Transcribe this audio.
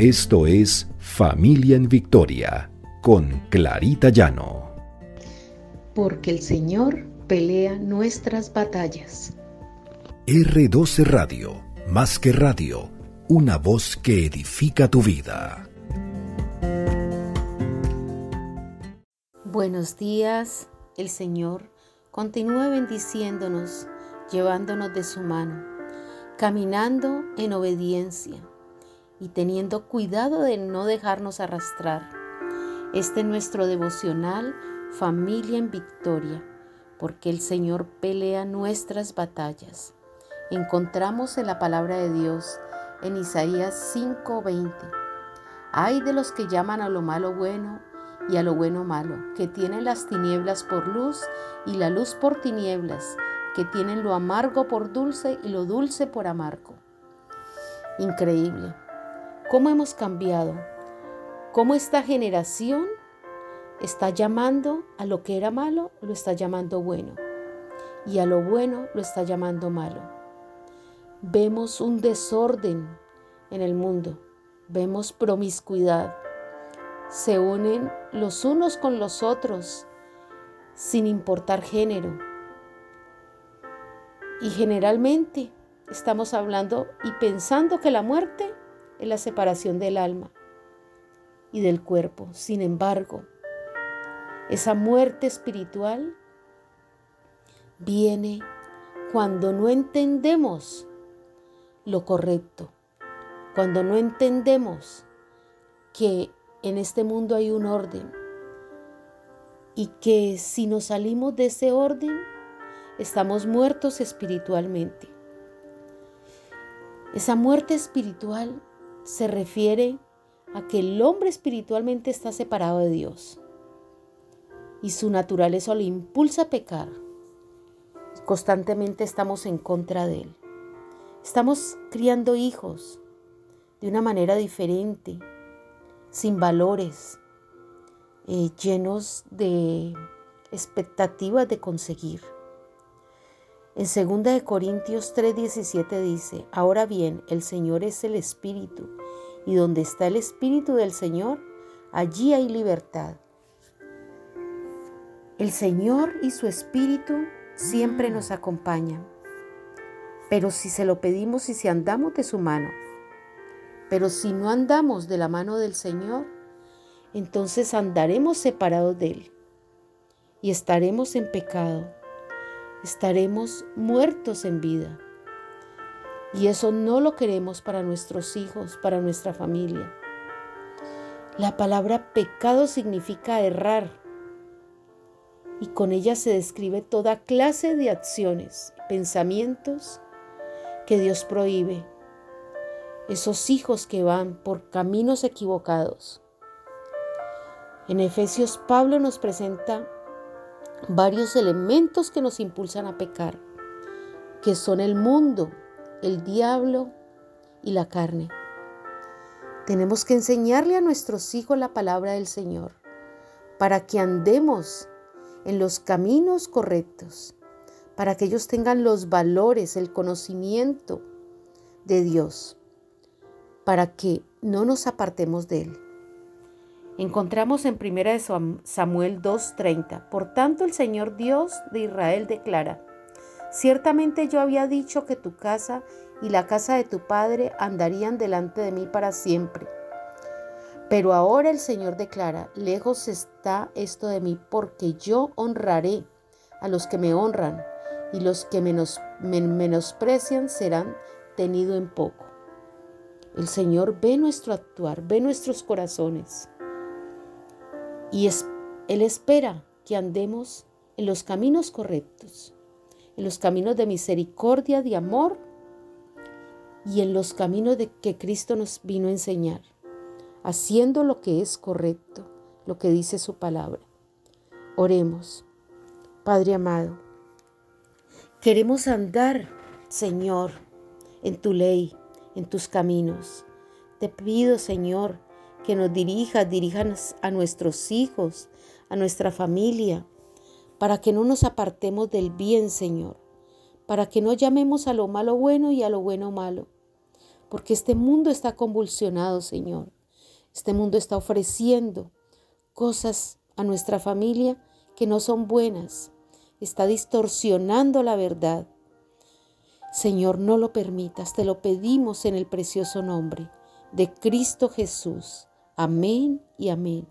Esto es Familia en Victoria con Clarita Llano. Porque el Señor pelea nuestras batallas. R12 Radio, más que radio, una voz que edifica tu vida. Buenos días, el Señor continúa bendiciéndonos, llevándonos de su mano, caminando en obediencia y teniendo cuidado de no dejarnos arrastrar. Este es nuestro devocional Familia en Victoria, porque el Señor pelea nuestras batallas. Encontramos en la palabra de Dios en Isaías 5:20. Hay de los que llaman a lo malo bueno y a lo bueno malo, que tienen las tinieblas por luz y la luz por tinieblas, que tienen lo amargo por dulce y lo dulce por amargo. Increíble. ¿Cómo hemos cambiado? ¿Cómo esta generación está llamando a lo que era malo, lo está llamando bueno? Y a lo bueno lo está llamando malo. Vemos un desorden en el mundo. Vemos promiscuidad. Se unen los unos con los otros sin importar género. Y generalmente estamos hablando y pensando que la muerte es la separación del alma y del cuerpo. Sin embargo, esa muerte espiritual viene cuando no entendemos lo correcto, cuando no entendemos que en este mundo hay un orden y que si nos salimos de ese orden, estamos muertos espiritualmente. Esa muerte espiritual se refiere a que el hombre espiritualmente está separado de Dios y su naturaleza lo impulsa a pecar. Constantemente estamos en contra de él. Estamos criando hijos de una manera diferente, sin valores, eh, llenos de expectativas de conseguir. En 2 Corintios 3:17 dice, ahora bien, el Señor es el Espíritu, y donde está el Espíritu del Señor, allí hay libertad. El Señor y su Espíritu siempre nos acompañan, pero si se lo pedimos y si andamos de su mano, pero si no andamos de la mano del Señor, entonces andaremos separados de Él y estaremos en pecado estaremos muertos en vida. Y eso no lo queremos para nuestros hijos, para nuestra familia. La palabra pecado significa errar y con ella se describe toda clase de acciones, pensamientos que Dios prohíbe. Esos hijos que van por caminos equivocados. En Efesios Pablo nos presenta varios elementos que nos impulsan a pecar, que son el mundo, el diablo y la carne. Tenemos que enseñarle a nuestros hijos la palabra del Señor para que andemos en los caminos correctos, para que ellos tengan los valores, el conocimiento de Dios, para que no nos apartemos de Él. Encontramos en 1 Samuel 2:30, por tanto el Señor Dios de Israel declara, ciertamente yo había dicho que tu casa y la casa de tu padre andarían delante de mí para siempre. Pero ahora el Señor declara, lejos está esto de mí, porque yo honraré a los que me honran, y los que menos, menosprecian serán tenidos en poco. El Señor ve nuestro actuar, ve nuestros corazones. Y Él espera que andemos en los caminos correctos, en los caminos de misericordia, de amor y en los caminos de que Cristo nos vino a enseñar, haciendo lo que es correcto, lo que dice su palabra. Oremos. Padre amado, queremos andar, Señor, en tu ley, en tus caminos. Te pido, Señor, que nos dirija, dirijan a nuestros hijos, a nuestra familia, para que no nos apartemos del bien, Señor, para que no llamemos a lo malo bueno y a lo bueno malo, porque este mundo está convulsionado, Señor. Este mundo está ofreciendo cosas a nuestra familia que no son buenas. Está distorsionando la verdad. Señor, no lo permitas, te lo pedimos en el precioso nombre de Cristo Jesús. Amén y amén.